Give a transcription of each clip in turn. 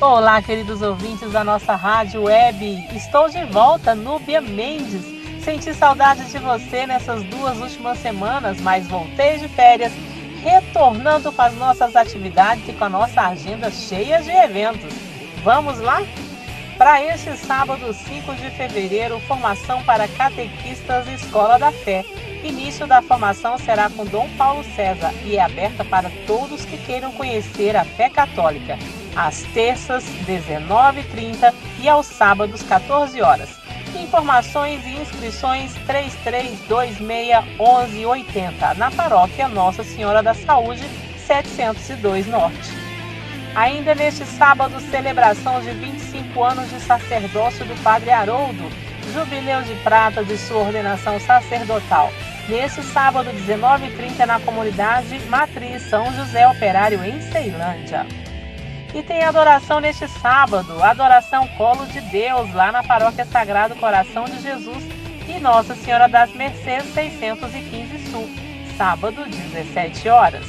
Olá, queridos ouvintes da nossa rádio web. Estou de volta, Núbia Mendes. Senti saudade de você nessas duas últimas semanas, mas voltei de férias, retornando com as nossas atividades e com a nossa agenda cheia de eventos. Vamos lá? Para este sábado, 5 de fevereiro, formação para catequistas Escola da Fé. Início da formação será com Dom Paulo César e é aberta para todos que queiram conhecer a fé católica às terças, 19h30 e aos sábados, 14 horas. Informações e inscrições 33261180 na paróquia Nossa Senhora da Saúde, 702 Norte. Ainda neste sábado, celebração de 25 anos de sacerdócio do Padre Haroldo, jubileu de prata de sua ordenação sacerdotal. Neste sábado, 19h30, na comunidade Matriz São José Operário, em Ceilândia. E tem adoração neste sábado, adoração Colo de Deus, lá na Paróquia Sagrado Coração de Jesus e Nossa Senhora das Mercês 615 Sul, sábado, 17 horas.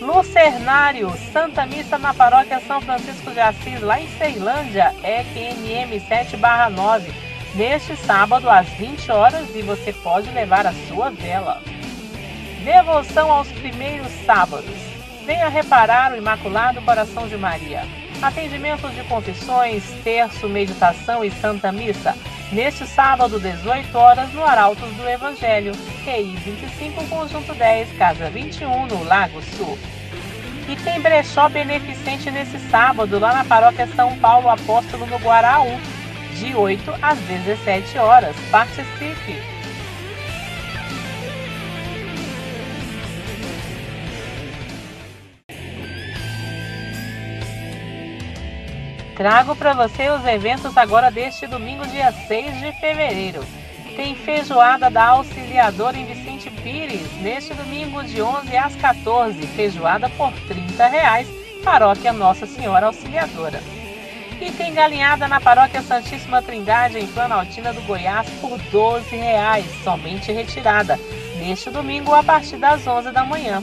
Lucernário, Santa Missa na Paróquia São Francisco de Assis, lá em Ceilândia, EQMM 7/9, neste sábado às 20 horas e você pode levar a sua vela. Devoção aos primeiros sábados. Venha reparar o Imaculado Coração de Maria. Atendimento de confissões, terço, meditação e Santa Missa. Neste sábado, 18 horas, no Arautos do Evangelho, QI 25, Conjunto 10, Casa 21, no Lago Sul. E tem brechó beneficente nesse sábado, lá na Paróquia São Paulo Apóstolo, no Guaraú, de 8 às 17 horas. Participe! Trago para você os eventos agora deste domingo, dia 6 de fevereiro. Tem feijoada da Auxiliadora em Vicente Pires, neste domingo de 11 às 14, feijoada por 30 reais, paróquia Nossa Senhora Auxiliadora. E tem galinhada na paróquia Santíssima Trindade, em Planaltina do Goiás, por 12 reais, somente retirada, neste domingo a partir das 11 da manhã.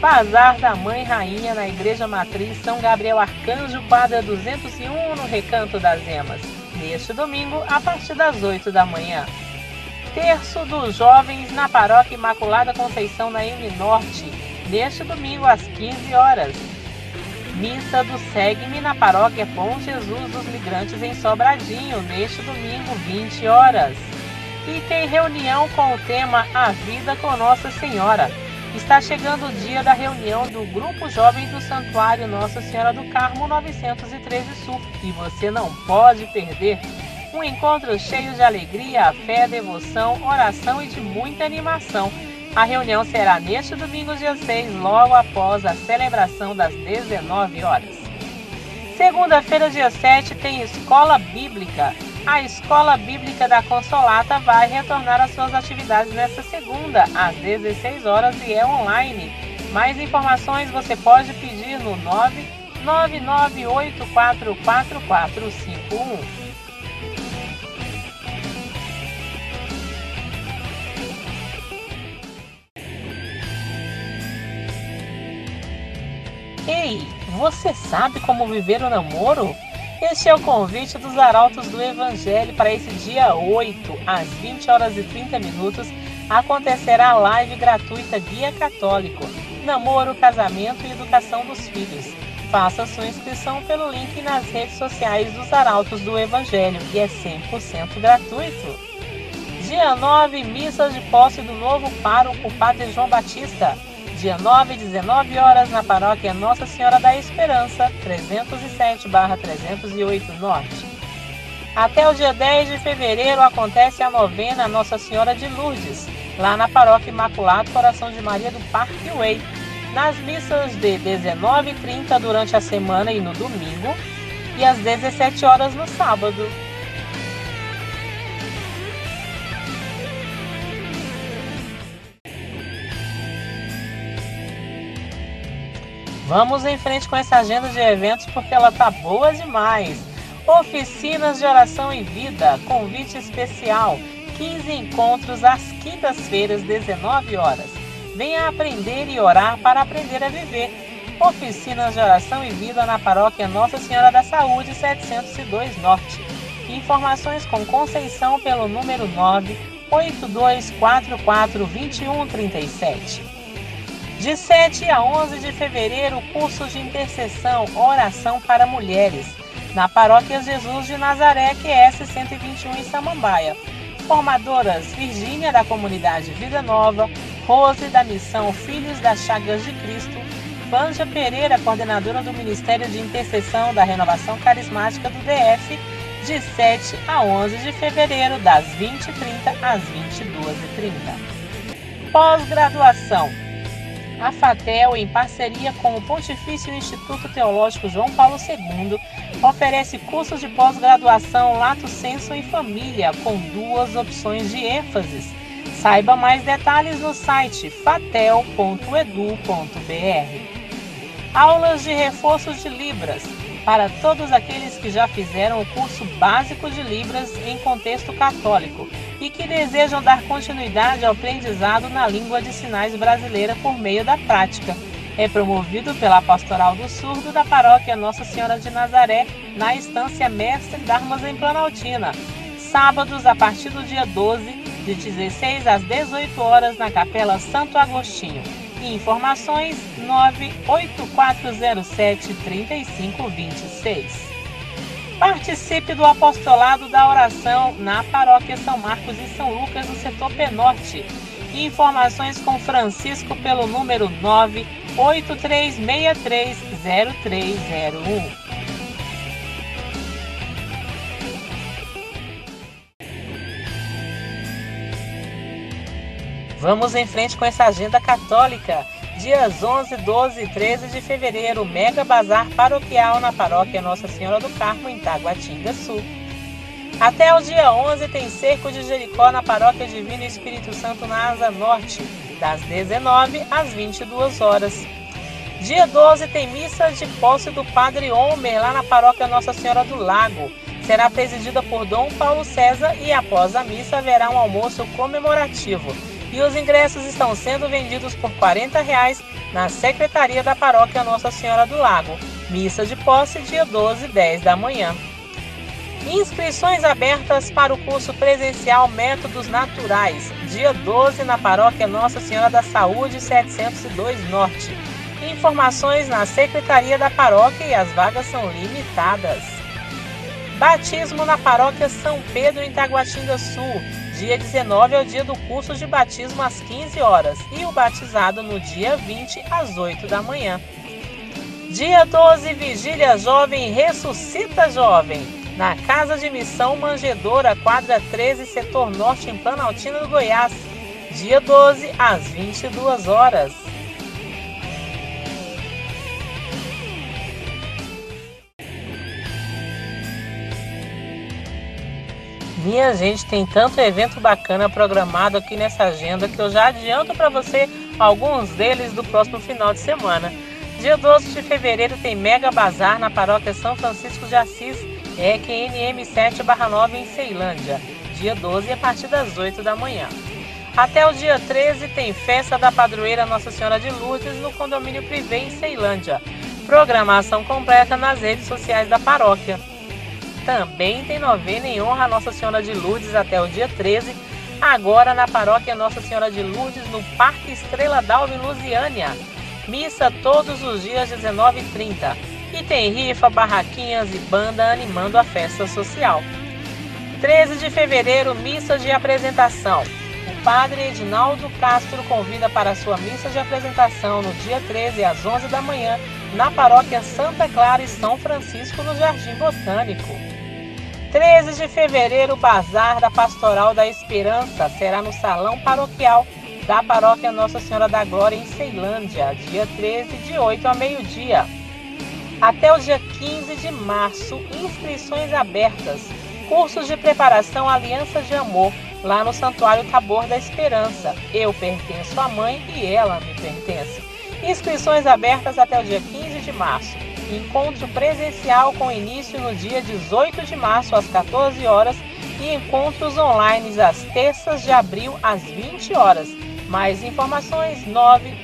Bazar da Mãe Rainha na Igreja Matriz São Gabriel Arcanjo, quadra 201, no Recanto das Emas, neste domingo, a partir das 8 da manhã. Terço dos Jovens na Paróquia Imaculada Conceição na M Norte, neste domingo, às 15 horas. Missa do Segue-me na Paróquia Bom Jesus dos Migrantes em Sobradinho, neste domingo, 20 horas. E tem reunião com o tema A Vida com Nossa Senhora Está chegando o dia da reunião do Grupo Jovem do Santuário Nossa Senhora do Carmo 913 Sul e você não pode perder. Um encontro cheio de alegria, fé, devoção, oração e de muita animação. A reunião será neste domingo, dia 6, logo após a celebração das 19 horas. Segunda-feira, dia 7, tem Escola Bíblica a Escola Bíblica da Consolata vai retornar às suas atividades nesta segunda, às 16 horas e é online. Mais informações você pode pedir no 999844451. Ei, você sabe como viver o namoro? Este é o convite dos Arautos do Evangelho para esse dia 8, às 20 horas e 30 minutos, acontecerá a live gratuita Guia Católico, Namoro, Casamento e Educação dos Filhos. Faça sua inscrição pelo link nas redes sociais dos Arautos do Evangelho e é 100% gratuito. Dia 9, missas de posse do novo pároco Padre João Batista dia 9 19 horas na paróquia Nossa Senhora da Esperança, 307/308 Norte. Até o dia 10 de fevereiro acontece a novena Nossa Senhora de Lourdes, lá na paróquia Imaculado Coração de Maria do Parque Way, nas missas de 19h30 durante a semana e no domingo, e às 17 horas no sábado. Vamos em frente com essa agenda de eventos porque ela tá boa demais. Oficinas de oração e vida, convite especial, 15 encontros às quintas-feiras, 19 horas. Venha aprender e orar para aprender a viver. Oficinas de Oração e Vida na Paróquia Nossa Senhora da Saúde 702 Norte. Informações com Conceição pelo número 982442137. De 7 a 11 de fevereiro, curso de intercessão, oração para mulheres, na Paróquia Jesus de Nazaré, QS 121 em Samambaia. Formadoras Virgínia da comunidade Vida Nova, Rose da missão Filhos das Chagas de Cristo, Vanja Pereira, coordenadora do Ministério de Intercessão da Renovação Carismática do DF, de 7 a 11 de fevereiro, das 20h30 às 22h30. Pós-graduação. A FATEL, em parceria com o Pontifício Instituto Teológico João Paulo II, oferece cursos de pós-graduação Lato Senso em Família, com duas opções de ênfases. Saiba mais detalhes no site fatel.edu.br. Aulas de reforço de Libras para todos aqueles que já fizeram o curso básico de Libras em contexto católico e que desejam dar continuidade ao aprendizado na língua de sinais brasileira por meio da prática. É promovido pela Pastoral do Surdo da Paróquia Nossa Senhora de Nazaré, na Estância Mestre Darmas em Planaltina. Sábados, a partir do dia 12, de 16 às 18 horas, na Capela Santo Agostinho. Informações 98407 3526. Participe do apostolado da oração na Paróquia São Marcos e São Lucas, no setor Penorte. Informações com Francisco pelo número 983630301. Vamos em frente com essa agenda católica. Dias 11, 12 e 13 de fevereiro, Mega Bazar Paroquial na Paróquia Nossa Senhora do Carmo, em Taguatinga Sul. Até o dia 11 tem Cerco de Jericó na Paróquia Divino Espírito Santo na Asa Norte, das 19 às 22 horas. Dia 12 tem missa de posse do Padre Homer lá na Paróquia Nossa Senhora do Lago. Será presidida por Dom Paulo César e após a missa haverá um almoço comemorativo e os ingressos estão sendo vendidos por 40 reais na Secretaria da Paróquia Nossa Senhora do Lago. Missa de posse dia 12, 10 da manhã. Inscrições abertas para o curso presencial Métodos Naturais, dia 12 na Paróquia Nossa Senhora da Saúde 702 Norte. Informações na Secretaria da Paróquia e as vagas são limitadas. Batismo na Paróquia São Pedro em Taguatinga Sul, dia 19 é o dia do curso de batismo às 15 horas e o batizado no dia 20 às 8 da manhã. Dia 12, Vigília Jovem Ressuscita Jovem, na Casa de Missão Manjedora, quadra 13, setor norte, em Planaltina do Goiás. Dia 12, às 22 horas. Minha gente, tem tanto evento bacana programado aqui nessa agenda que eu já adianto para você alguns deles do próximo final de semana. Dia 12 de fevereiro tem Mega Bazar na paróquia São Francisco de Assis, EQNM 7/9 em Ceilândia. Dia 12 a partir das 8 da manhã. Até o dia 13 tem festa da padroeira Nossa Senhora de Lourdes no condomínio Privé em Ceilândia. Programação completa nas redes sociais da paróquia. Também tem novena em honra a Nossa Senhora de Lourdes até o dia 13, agora na paróquia Nossa Senhora de Lourdes, no Parque Estrela d'Alva, em Lusiânia. Missa todos os dias 19h30. E tem rifa, barraquinhas e banda animando a festa social. 13 de fevereiro, missa de apresentação. O padre Edinaldo Castro convida para sua missa de apresentação no dia 13 às 11 da manhã na paróquia Santa Clara e São Francisco, no Jardim Botânico. 13 de fevereiro, o Bazar da Pastoral da Esperança será no Salão Paroquial da Paróquia Nossa Senhora da Glória, em Ceilândia, dia 13, de 8 a meio-dia. Até o dia 15 de março, inscrições abertas. Cursos de preparação Aliança de Amor, lá no Santuário Tabor da Esperança. Eu pertenço à mãe e ela me pertence. Inscrições abertas até o dia 15 de março encontro presencial com início no dia 18 de março às 14 horas e encontros online às terças de abril às 20 horas. Mais informações 9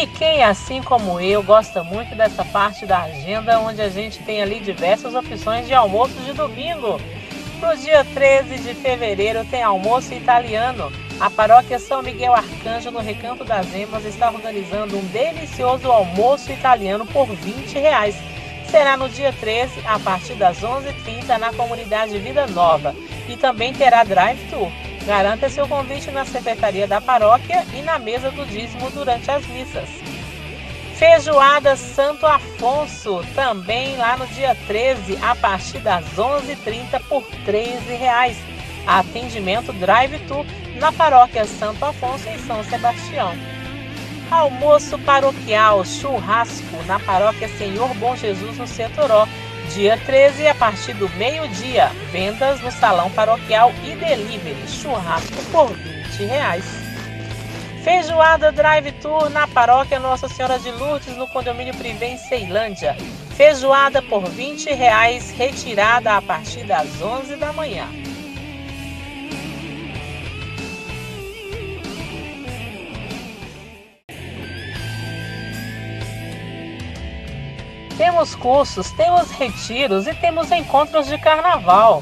E quem, assim como eu, gosta muito dessa parte da agenda, onde a gente tem ali diversas opções de almoço de domingo. No dia 13 de fevereiro tem almoço italiano. A paróquia São Miguel Arcanjo, no Recanto das Emas, está organizando um delicioso almoço italiano por 20 reais. Será no dia 13, a partir das 11h30, na comunidade Vida Nova. E também terá drive-thru. Garanta seu convite na secretaria da paróquia e na mesa do dízimo durante as missas. Feijoada Santo Afonso, também lá no dia 13, a partir das 11h30 por R$ 13,00. Atendimento drive-thru na paróquia Santo Afonso em São Sebastião. Almoço paroquial, churrasco na paróquia Senhor Bom Jesus no Setoró, Dia 13, a partir do meio-dia, vendas no salão paroquial e delivery, churrasco por 20 reais. Feijoada Drive Tour na paróquia Nossa Senhora de Lourdes, no condomínio Privé em Ceilândia. Feijoada por 20 reais, retirada a partir das 11 da manhã. Temos cursos, temos retiros e temos encontros de carnaval.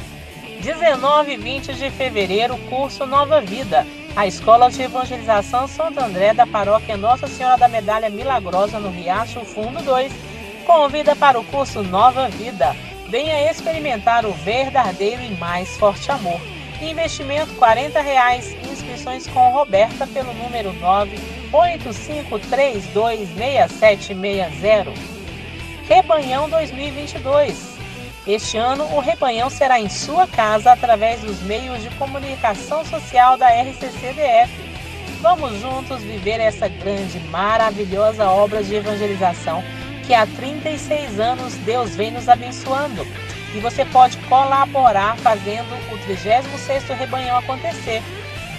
19 e 20 de fevereiro, curso Nova Vida. A Escola de Evangelização Santo André da Paróquia Nossa Senhora da Medalha Milagrosa no Riacho Fundo 2 convida para o curso Nova Vida. Venha experimentar o verdadeiro e mais forte amor. Investimento 40 reais. Inscrições com Roberta pelo número 985326760. Rebanhão 2022. Este ano, o Rebanhão será em sua casa através dos meios de comunicação social da RCCDF. Vamos juntos viver essa grande, maravilhosa obra de evangelização que há 36 anos Deus vem nos abençoando. E você pode colaborar fazendo o 36º Rebanhão acontecer.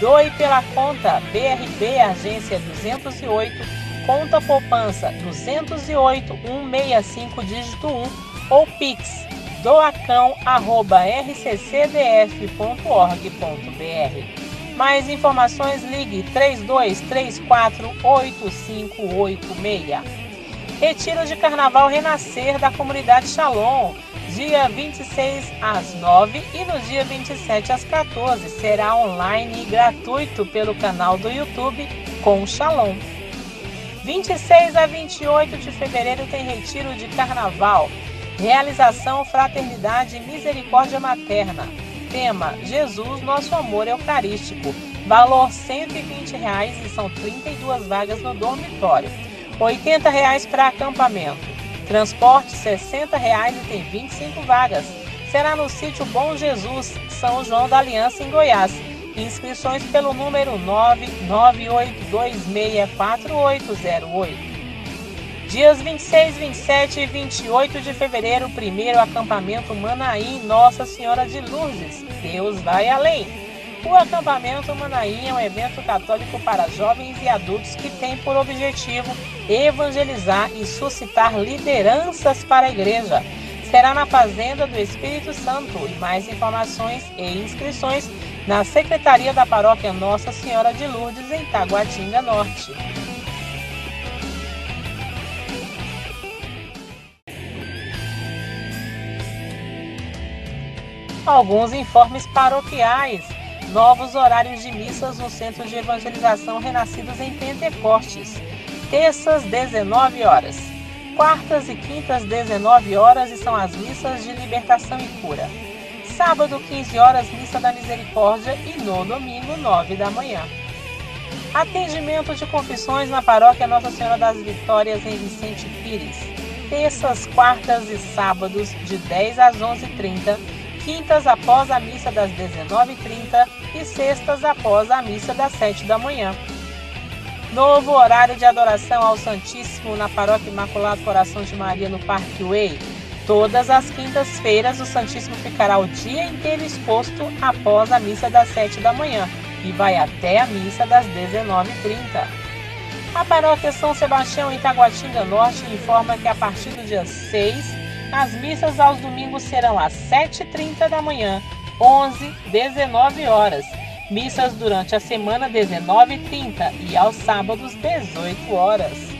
Doe pela conta BRB Agência 208 conta poupança 208 165 dígito 1 ou pix doacão@rccdf.org.br. Mais informações ligue 32348586. Retiro de Carnaval Renascer da comunidade Shalom, dia 26 às 9 e no dia 27 às 14. Será online e gratuito pelo canal do YouTube com Shalom. 26 a 28 de fevereiro tem retiro de carnaval. Realização Fraternidade e Misericórdia Materna. Tema: Jesus, nosso amor eucarístico. Valor 120 reais e são 32 vagas no dormitório. 80 reais para acampamento. Transporte 60 reais e tem 25 vagas. Será no sítio Bom Jesus, São João da Aliança, em Goiás. Inscrições pelo número 998264808. Dias 26, 27 e 28 de fevereiro, primeiro acampamento Manaim Nossa Senhora de Lourdes. Deus vai além. O acampamento Manaim é um evento católico para jovens e adultos que tem por objetivo evangelizar e suscitar lideranças para a igreja. Será na Fazenda do Espírito Santo e mais informações e inscrições na Secretaria da Paróquia Nossa Senhora de Lourdes, em Taguatinga Norte. Alguns informes paroquiais. Novos horários de missas no Centro de Evangelização Renascidos em Pentecostes. Terças, 19 horas. Quartas e quintas, 19 horas, e são as missas de libertação e cura sábado, 15 horas, Missa da Misericórdia e no domingo, 9 da manhã. Atendimento de confissões na paróquia Nossa Senhora das Vitórias em Vicente Pires. Terças, quartas e sábados, de 10 às 11h30. Quintas após a missa das 19h30 e sextas após a missa das 7 da manhã. Novo horário de adoração ao Santíssimo na Paróquia Imaculado Coração de Maria no Parque Way, Todas as quintas-feiras, o Santíssimo ficará o dia inteiro exposto após a missa das 7 da manhã e vai até a missa das 19h30. A paróquia São Sebastião em Taguatinga Norte informa que a partir do dia 6, as missas aos domingos serão às 7h30 da manhã, 11, 19 horas. Missas durante a semana 19h30 e aos sábados 18 horas.